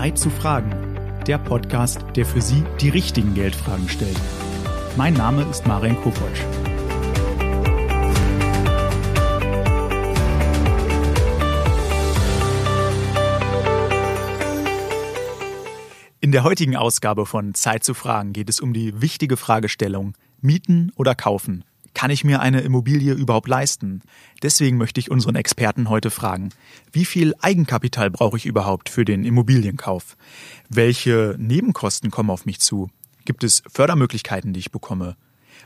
Zeit zu fragen. Der Podcast, der für Sie die richtigen Geldfragen stellt. Mein Name ist Marian Kopotsch. In der heutigen Ausgabe von Zeit zu fragen geht es um die wichtige Fragestellung Mieten oder kaufen. Kann ich mir eine Immobilie überhaupt leisten? Deswegen möchte ich unseren Experten heute fragen, wie viel Eigenkapital brauche ich überhaupt für den Immobilienkauf? Welche Nebenkosten kommen auf mich zu? Gibt es Fördermöglichkeiten, die ich bekomme?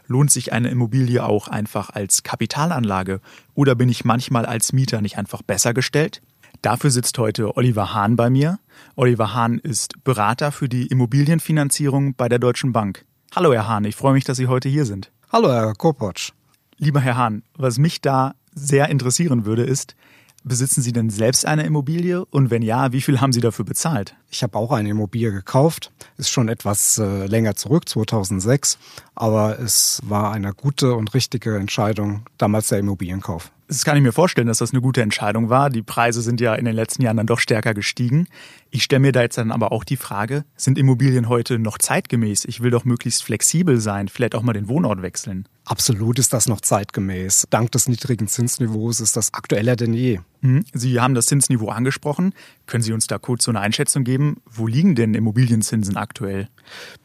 Lohnt sich eine Immobilie auch einfach als Kapitalanlage oder bin ich manchmal als Mieter nicht einfach besser gestellt? Dafür sitzt heute Oliver Hahn bei mir. Oliver Hahn ist Berater für die Immobilienfinanzierung bei der Deutschen Bank. Hallo Herr Hahn, ich freue mich, dass Sie heute hier sind. Hallo, Herr Kopotsch. Lieber Herr Hahn, was mich da sehr interessieren würde, ist, besitzen Sie denn selbst eine Immobilie? Und wenn ja, wie viel haben Sie dafür bezahlt? Ich habe auch eine Immobilie gekauft. Ist schon etwas äh, länger zurück, 2006. Aber es war eine gute und richtige Entscheidung, damals der Immobilienkauf. Das kann ich mir vorstellen, dass das eine gute Entscheidung war. Die Preise sind ja in den letzten Jahren dann doch stärker gestiegen. Ich stelle mir da jetzt dann aber auch die Frage, sind Immobilien heute noch zeitgemäß? Ich will doch möglichst flexibel sein, vielleicht auch mal den Wohnort wechseln. Absolut ist das noch zeitgemäß. Dank des niedrigen Zinsniveaus ist das aktueller denn je. Mhm. Sie haben das Zinsniveau angesprochen. Können Sie uns da kurz so eine Einschätzung geben? Wo liegen denn Immobilienzinsen aktuell?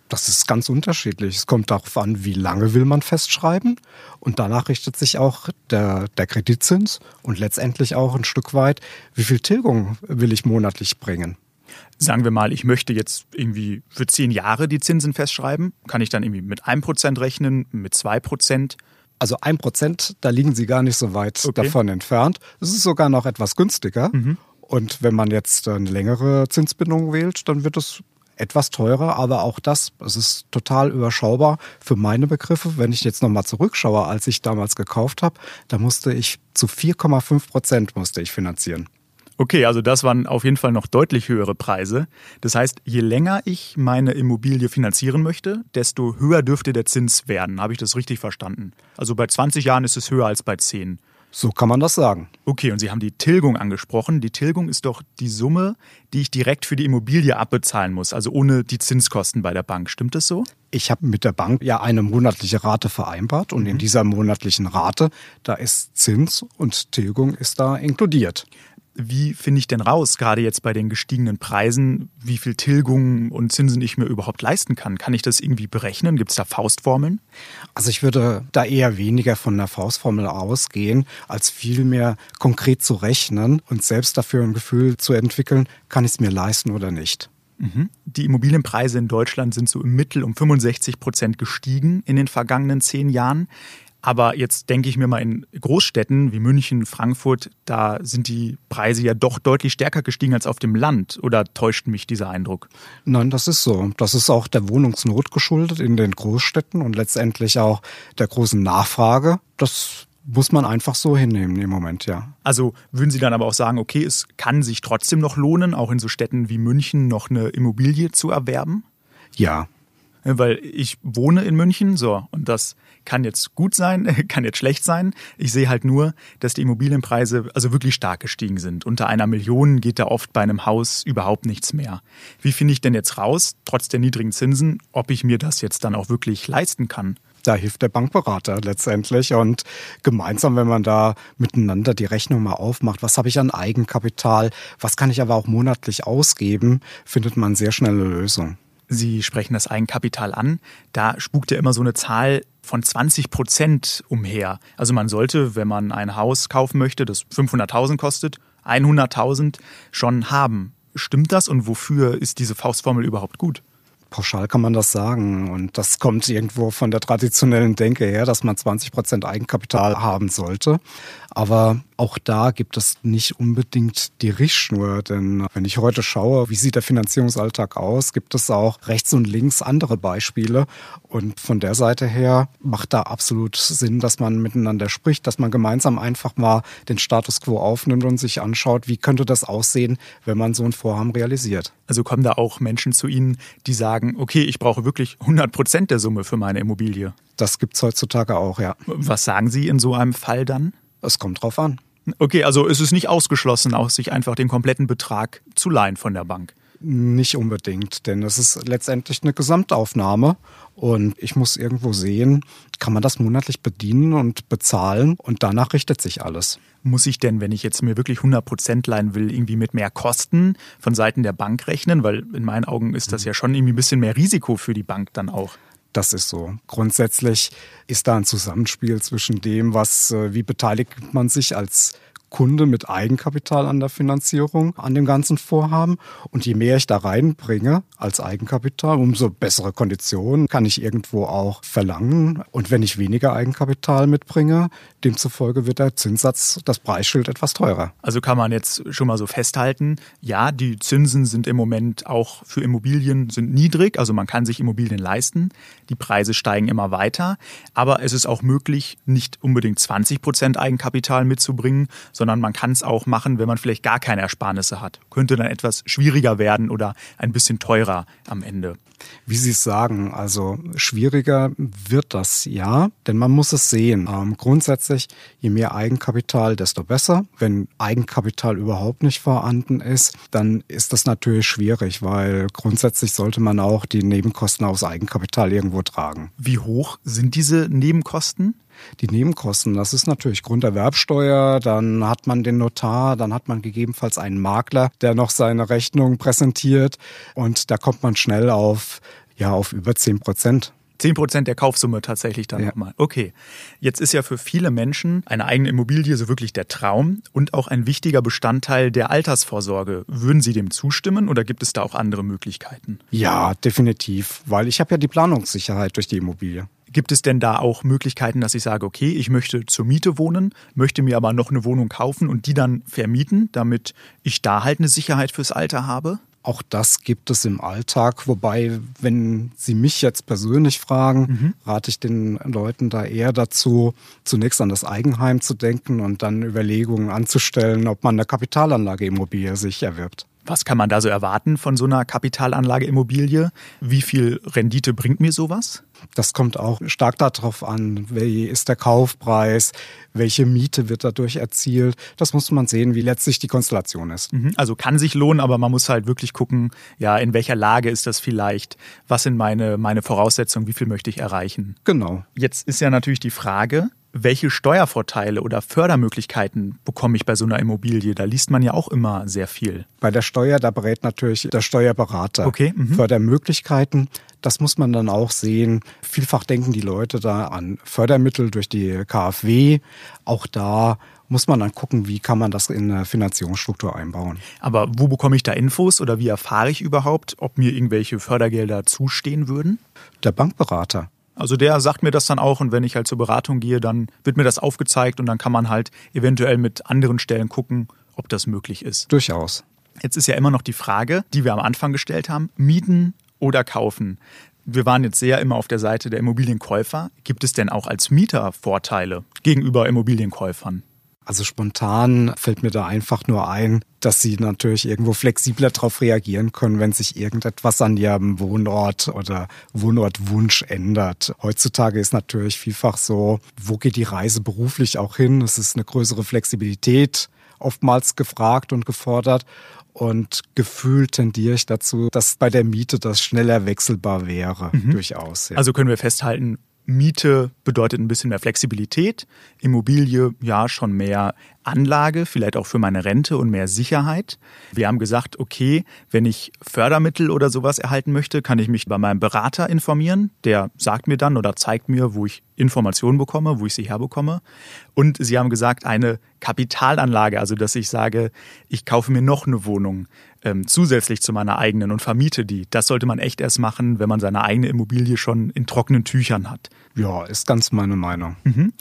Das ist ganz unterschiedlich. Es kommt darauf an, wie lange will man festschreiben. Und danach richtet sich auch der, der Kreditzins und letztendlich auch ein Stück weit, wie viel Tilgung will ich monatlich bringen. Sagen wir mal, ich möchte jetzt irgendwie für zehn Jahre die Zinsen festschreiben. Kann ich dann irgendwie mit einem Prozent rechnen, mit zwei Prozent? Also ein Prozent, da liegen Sie gar nicht so weit okay. davon entfernt. Es ist sogar noch etwas günstiger. Mhm. Und wenn man jetzt eine längere Zinsbindung wählt, dann wird es etwas teurer, aber auch das, es ist total überschaubar für meine Begriffe. Wenn ich jetzt nochmal zurückschaue, als ich damals gekauft habe, da musste ich zu 4,5 Prozent musste ich finanzieren. Okay, also das waren auf jeden Fall noch deutlich höhere Preise. Das heißt, je länger ich meine Immobilie finanzieren möchte, desto höher dürfte der Zins werden. Habe ich das richtig verstanden? Also bei 20 Jahren ist es höher als bei 10. So kann man das sagen. Okay, und Sie haben die Tilgung angesprochen. Die Tilgung ist doch die Summe, die ich direkt für die Immobilie abbezahlen muss, also ohne die Zinskosten bei der Bank. Stimmt das so? Ich habe mit der Bank ja eine monatliche Rate vereinbart und mhm. in dieser monatlichen Rate, da ist Zins und Tilgung ist da inkludiert wie finde ich denn raus, gerade jetzt bei den gestiegenen Preisen, wie viel Tilgungen und Zinsen ich mir überhaupt leisten kann? Kann ich das irgendwie berechnen? Gibt es da Faustformeln? Also ich würde da eher weniger von der Faustformel ausgehen, als vielmehr konkret zu rechnen und selbst dafür ein Gefühl zu entwickeln, kann ich es mir leisten oder nicht. Mhm. Die Immobilienpreise in Deutschland sind so im Mittel um 65 Prozent gestiegen in den vergangenen zehn Jahren. Aber jetzt denke ich mir mal in Großstädten wie München, Frankfurt, da sind die Preise ja doch deutlich stärker gestiegen als auf dem Land. Oder täuscht mich dieser Eindruck? Nein, das ist so. Das ist auch der Wohnungsnot geschuldet in den Großstädten und letztendlich auch der großen Nachfrage. Das muss man einfach so hinnehmen im Moment, ja. Also würden Sie dann aber auch sagen, okay, es kann sich trotzdem noch lohnen, auch in so Städten wie München noch eine Immobilie zu erwerben? Ja, weil ich wohne in München, so, und das kann jetzt gut sein, kann jetzt schlecht sein. Ich sehe halt nur, dass die Immobilienpreise also wirklich stark gestiegen sind. Unter einer Million geht da oft bei einem Haus überhaupt nichts mehr. Wie finde ich denn jetzt raus, trotz der niedrigen Zinsen, ob ich mir das jetzt dann auch wirklich leisten kann? Da hilft der Bankberater letztendlich und gemeinsam, wenn man da miteinander die Rechnung mal aufmacht, was habe ich an Eigenkapital, was kann ich aber auch monatlich ausgeben, findet man sehr schnell eine Lösung. Sie sprechen das Eigenkapital an. Da spukt ja immer so eine Zahl von 20 Prozent umher. Also man sollte, wenn man ein Haus kaufen möchte, das 500.000 kostet, 100.000 schon haben. Stimmt das und wofür ist diese Faustformel überhaupt gut? Pauschal kann man das sagen. Und das kommt irgendwo von der traditionellen Denke her, dass man 20 Prozent Eigenkapital haben sollte. Aber auch da gibt es nicht unbedingt die Richtschnur, denn wenn ich heute schaue, wie sieht der Finanzierungsalltag aus, gibt es auch rechts und links andere Beispiele. Und von der Seite her macht da absolut Sinn, dass man miteinander spricht, dass man gemeinsam einfach mal den Status quo aufnimmt und sich anschaut, wie könnte das aussehen, wenn man so ein Vorhaben realisiert. Also kommen da auch Menschen zu Ihnen, die sagen, okay, ich brauche wirklich 100 Prozent der Summe für meine Immobilie. Das gibt es heutzutage auch, ja. Was sagen Sie in so einem Fall dann? Es kommt drauf an. Okay, also es ist nicht ausgeschlossen, auch sich einfach den kompletten Betrag zu leihen von der Bank. Nicht unbedingt, denn es ist letztendlich eine Gesamtaufnahme und ich muss irgendwo sehen, kann man das monatlich bedienen und bezahlen und danach richtet sich alles. Muss ich denn, wenn ich jetzt mir wirklich 100 Prozent leihen will, irgendwie mit mehr Kosten von Seiten der Bank rechnen? Weil in meinen Augen ist das ja schon irgendwie ein bisschen mehr Risiko für die Bank dann auch. Das ist so. Grundsätzlich ist da ein Zusammenspiel zwischen dem, was, äh, wie beteiligt man sich als Kunde mit Eigenkapital an der Finanzierung, an dem ganzen Vorhaben. Und je mehr ich da reinbringe als Eigenkapital, umso bessere Konditionen kann ich irgendwo auch verlangen. Und wenn ich weniger Eigenkapital mitbringe, demzufolge wird der Zinssatz, das Preisschild etwas teurer. Also kann man jetzt schon mal so festhalten, ja, die Zinsen sind im Moment auch für Immobilien sind niedrig, also man kann sich Immobilien leisten. Die Preise steigen immer weiter, aber es ist auch möglich, nicht unbedingt 20 Prozent Eigenkapital mitzubringen, sondern man kann es auch machen, wenn man vielleicht gar keine Ersparnisse hat. Könnte dann etwas schwieriger werden oder ein bisschen teurer am Ende. Wie Sie es sagen, also schwieriger wird das ja, denn man muss es sehen. Ähm, grundsätzlich, je mehr Eigenkapital, desto besser. Wenn Eigenkapital überhaupt nicht vorhanden ist, dann ist das natürlich schwierig, weil grundsätzlich sollte man auch die Nebenkosten aus Eigenkapital irgendwo tragen. Wie hoch sind diese Nebenkosten? Die Nebenkosten. Das ist natürlich Grunderwerbsteuer, dann hat man den Notar, dann hat man gegebenenfalls einen Makler, der noch seine Rechnung präsentiert und da kommt man schnell auf, ja, auf über 10 Prozent. 10 Prozent der Kaufsumme tatsächlich dann ja. nochmal. Okay. Jetzt ist ja für viele Menschen eine eigene Immobilie so wirklich der Traum und auch ein wichtiger Bestandteil der Altersvorsorge. Würden Sie dem zustimmen oder gibt es da auch andere Möglichkeiten? Ja, definitiv, weil ich habe ja die Planungssicherheit durch die Immobilie. Gibt es denn da auch Möglichkeiten, dass ich sage, okay, ich möchte zur Miete wohnen, möchte mir aber noch eine Wohnung kaufen und die dann vermieten, damit ich da halt eine Sicherheit fürs Alter habe? Auch das gibt es im Alltag, wobei, wenn Sie mich jetzt persönlich fragen, mhm. rate ich den Leuten da eher dazu, zunächst an das Eigenheim zu denken und dann Überlegungen anzustellen, ob man eine Kapitalanlageimmobilie sich erwirbt. Was kann man da so erwarten von so einer Kapitalanlageimmobilie? Wie viel Rendite bringt mir sowas? Das kommt auch stark darauf an, wie ist der Kaufpreis, welche Miete wird dadurch erzielt. Das muss man sehen, wie letztlich die Konstellation ist. Mhm. Also kann sich lohnen, aber man muss halt wirklich gucken, ja, in welcher Lage ist das vielleicht? Was sind meine, meine Voraussetzungen? Wie viel möchte ich erreichen? Genau. Jetzt ist ja natürlich die Frage, welche Steuervorteile oder Fördermöglichkeiten bekomme ich bei so einer Immobilie? Da liest man ja auch immer sehr viel. Bei der Steuer, da berät natürlich der Steuerberater. Okay. Mhm. Fördermöglichkeiten, das muss man dann auch sehen. Vielfach denken die Leute da an Fördermittel durch die KfW. Auch da muss man dann gucken, wie kann man das in eine Finanzierungsstruktur einbauen. Aber wo bekomme ich da Infos oder wie erfahre ich überhaupt, ob mir irgendwelche Fördergelder zustehen würden? Der Bankberater. Also der sagt mir das dann auch und wenn ich halt zur Beratung gehe, dann wird mir das aufgezeigt und dann kann man halt eventuell mit anderen Stellen gucken, ob das möglich ist. Durchaus. Jetzt ist ja immer noch die Frage, die wir am Anfang gestellt haben, mieten oder kaufen. Wir waren jetzt sehr immer auf der Seite der Immobilienkäufer. Gibt es denn auch als Mieter Vorteile gegenüber Immobilienkäufern? Also spontan fällt mir da einfach nur ein, dass sie natürlich irgendwo flexibler darauf reagieren können, wenn sich irgendetwas an ihrem Wohnort oder Wohnortwunsch ändert. Heutzutage ist natürlich vielfach so, wo geht die Reise beruflich auch hin? Es ist eine größere Flexibilität oftmals gefragt und gefordert. Und gefühlt tendiere ich dazu, dass bei der Miete das schneller wechselbar wäre, mhm. durchaus. Ja. Also können wir festhalten, Miete bedeutet ein bisschen mehr Flexibilität, Immobilie ja schon mehr Anlage, vielleicht auch für meine Rente und mehr Sicherheit. Wir haben gesagt, okay, wenn ich Fördermittel oder sowas erhalten möchte, kann ich mich bei meinem Berater informieren. Der sagt mir dann oder zeigt mir, wo ich Informationen bekomme, wo ich sie herbekomme. Und Sie haben gesagt, eine Kapitalanlage, also dass ich sage, ich kaufe mir noch eine Wohnung ähm, zusätzlich zu meiner eigenen und vermiete die. Das sollte man echt erst machen, wenn man seine eigene Immobilie schon in trockenen Tüchern hat. Ja, ist ganz meine Meinung. Mhm.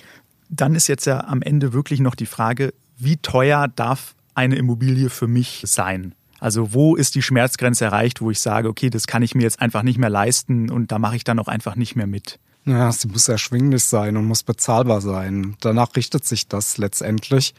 Dann ist jetzt ja am Ende wirklich noch die Frage, wie teuer darf eine Immobilie für mich sein? Also wo ist die Schmerzgrenze erreicht, wo ich sage, okay, das kann ich mir jetzt einfach nicht mehr leisten und da mache ich dann auch einfach nicht mehr mit? Naja, sie muss erschwinglich sein und muss bezahlbar sein. Danach richtet sich das letztendlich.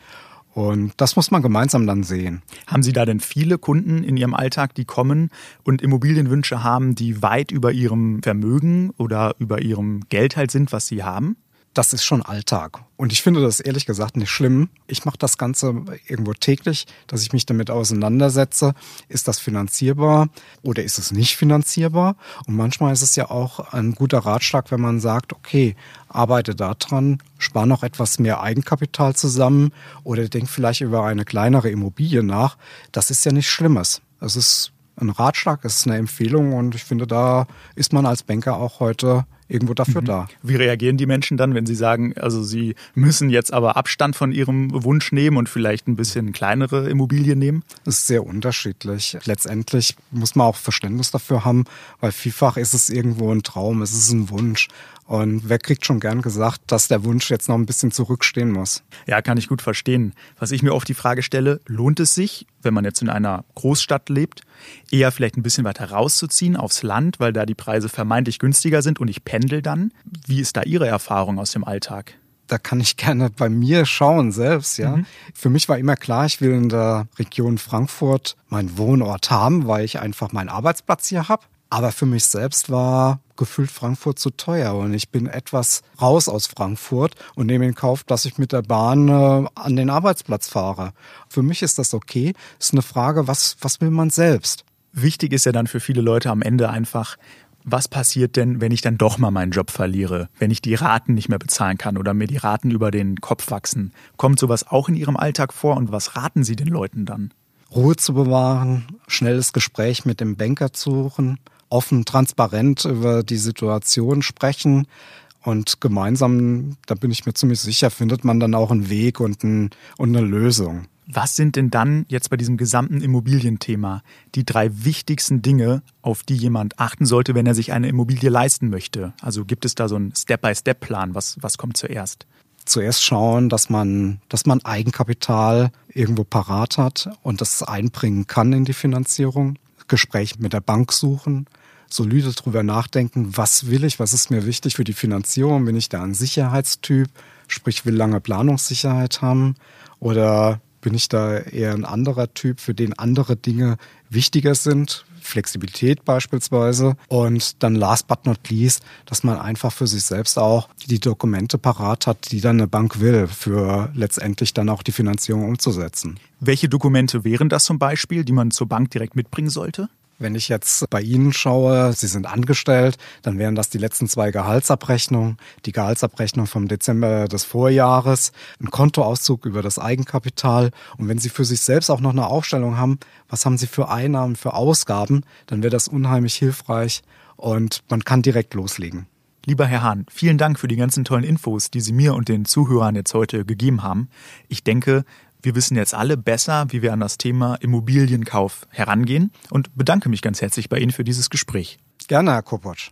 Und das muss man gemeinsam dann sehen. Haben Sie da denn viele Kunden in Ihrem Alltag, die kommen und Immobilienwünsche haben, die weit über ihrem Vermögen oder über ihrem Geld halt sind, was sie haben? Das ist schon Alltag. Und ich finde das ehrlich gesagt nicht schlimm. Ich mache das Ganze irgendwo täglich, dass ich mich damit auseinandersetze. Ist das finanzierbar oder ist es nicht finanzierbar? Und manchmal ist es ja auch ein guter Ratschlag, wenn man sagt, okay, arbeite daran, spar noch etwas mehr Eigenkapital zusammen oder denk vielleicht über eine kleinere Immobilie nach. Das ist ja nichts Schlimmes. Es ist ein Ratschlag, es ist eine Empfehlung und ich finde, da ist man als Banker auch heute irgendwo dafür mhm. da. Wie reagieren die Menschen dann, wenn sie sagen, also sie müssen jetzt aber Abstand von ihrem Wunsch nehmen und vielleicht ein bisschen kleinere Immobilien nehmen? Das ist sehr unterschiedlich. Letztendlich muss man auch Verständnis dafür haben, weil vielfach ist es irgendwo ein Traum, es ist ein Wunsch. Und wer kriegt schon gern gesagt, dass der Wunsch jetzt noch ein bisschen zurückstehen muss? Ja, kann ich gut verstehen. Was ich mir oft die Frage stelle, lohnt es sich, wenn man jetzt in einer Großstadt lebt, eher vielleicht ein bisschen weiter rauszuziehen aufs Land, weil da die Preise vermeintlich günstiger sind und ich pendel dann? Wie ist da Ihre Erfahrung aus dem Alltag? da kann ich gerne bei mir schauen selbst, ja. Mhm. Für mich war immer klar, ich will in der Region Frankfurt meinen Wohnort haben, weil ich einfach meinen Arbeitsplatz hier habe. Aber für mich selbst war gefühlt Frankfurt zu teuer und ich bin etwas raus aus Frankfurt und nehme in Kauf, dass ich mit der Bahn äh, an den Arbeitsplatz fahre. Für mich ist das okay. Ist eine Frage, was, was will man selbst? Wichtig ist ja dann für viele Leute am Ende einfach, was passiert denn, wenn ich dann doch mal meinen Job verliere, wenn ich die Raten nicht mehr bezahlen kann oder mir die Raten über den Kopf wachsen? Kommt sowas auch in Ihrem Alltag vor und was raten Sie den Leuten dann? Ruhe zu bewahren, schnelles Gespräch mit dem Banker zu suchen, offen, transparent über die Situation sprechen. Und gemeinsam, da bin ich mir ziemlich sicher, findet man dann auch einen Weg und, ein, und eine Lösung. Was sind denn dann jetzt bei diesem gesamten Immobilienthema die drei wichtigsten Dinge, auf die jemand achten sollte, wenn er sich eine Immobilie leisten möchte? Also gibt es da so einen Step-by-Step-Plan? Was, was kommt zuerst? Zuerst schauen, dass man, dass man Eigenkapital irgendwo parat hat und das einbringen kann in die Finanzierung. Gespräch mit der Bank suchen, solide drüber nachdenken, was will ich, was ist mir wichtig für die Finanzierung, bin ich da ein Sicherheitstyp, sprich will lange Planungssicherheit haben oder bin ich da eher ein anderer Typ, für den andere Dinge wichtiger sind, Flexibilität beispielsweise. Und dann last but not least, dass man einfach für sich selbst auch die Dokumente parat hat, die dann eine Bank will, für letztendlich dann auch die Finanzierung umzusetzen. Welche Dokumente wären das zum Beispiel, die man zur Bank direkt mitbringen sollte? Wenn ich jetzt bei Ihnen schaue, Sie sind angestellt, dann wären das die letzten zwei Gehaltsabrechnungen, die Gehaltsabrechnung vom Dezember des Vorjahres, ein Kontoauszug über das Eigenkapital. Und wenn Sie für sich selbst auch noch eine Aufstellung haben, was haben Sie für Einnahmen, für Ausgaben, dann wäre das unheimlich hilfreich und man kann direkt loslegen. Lieber Herr Hahn, vielen Dank für die ganzen tollen Infos, die Sie mir und den Zuhörern jetzt heute gegeben haben. Ich denke, wir wissen jetzt alle besser, wie wir an das Thema Immobilienkauf herangehen und bedanke mich ganz herzlich bei Ihnen für dieses Gespräch. Gerne, Herr Kopotsch.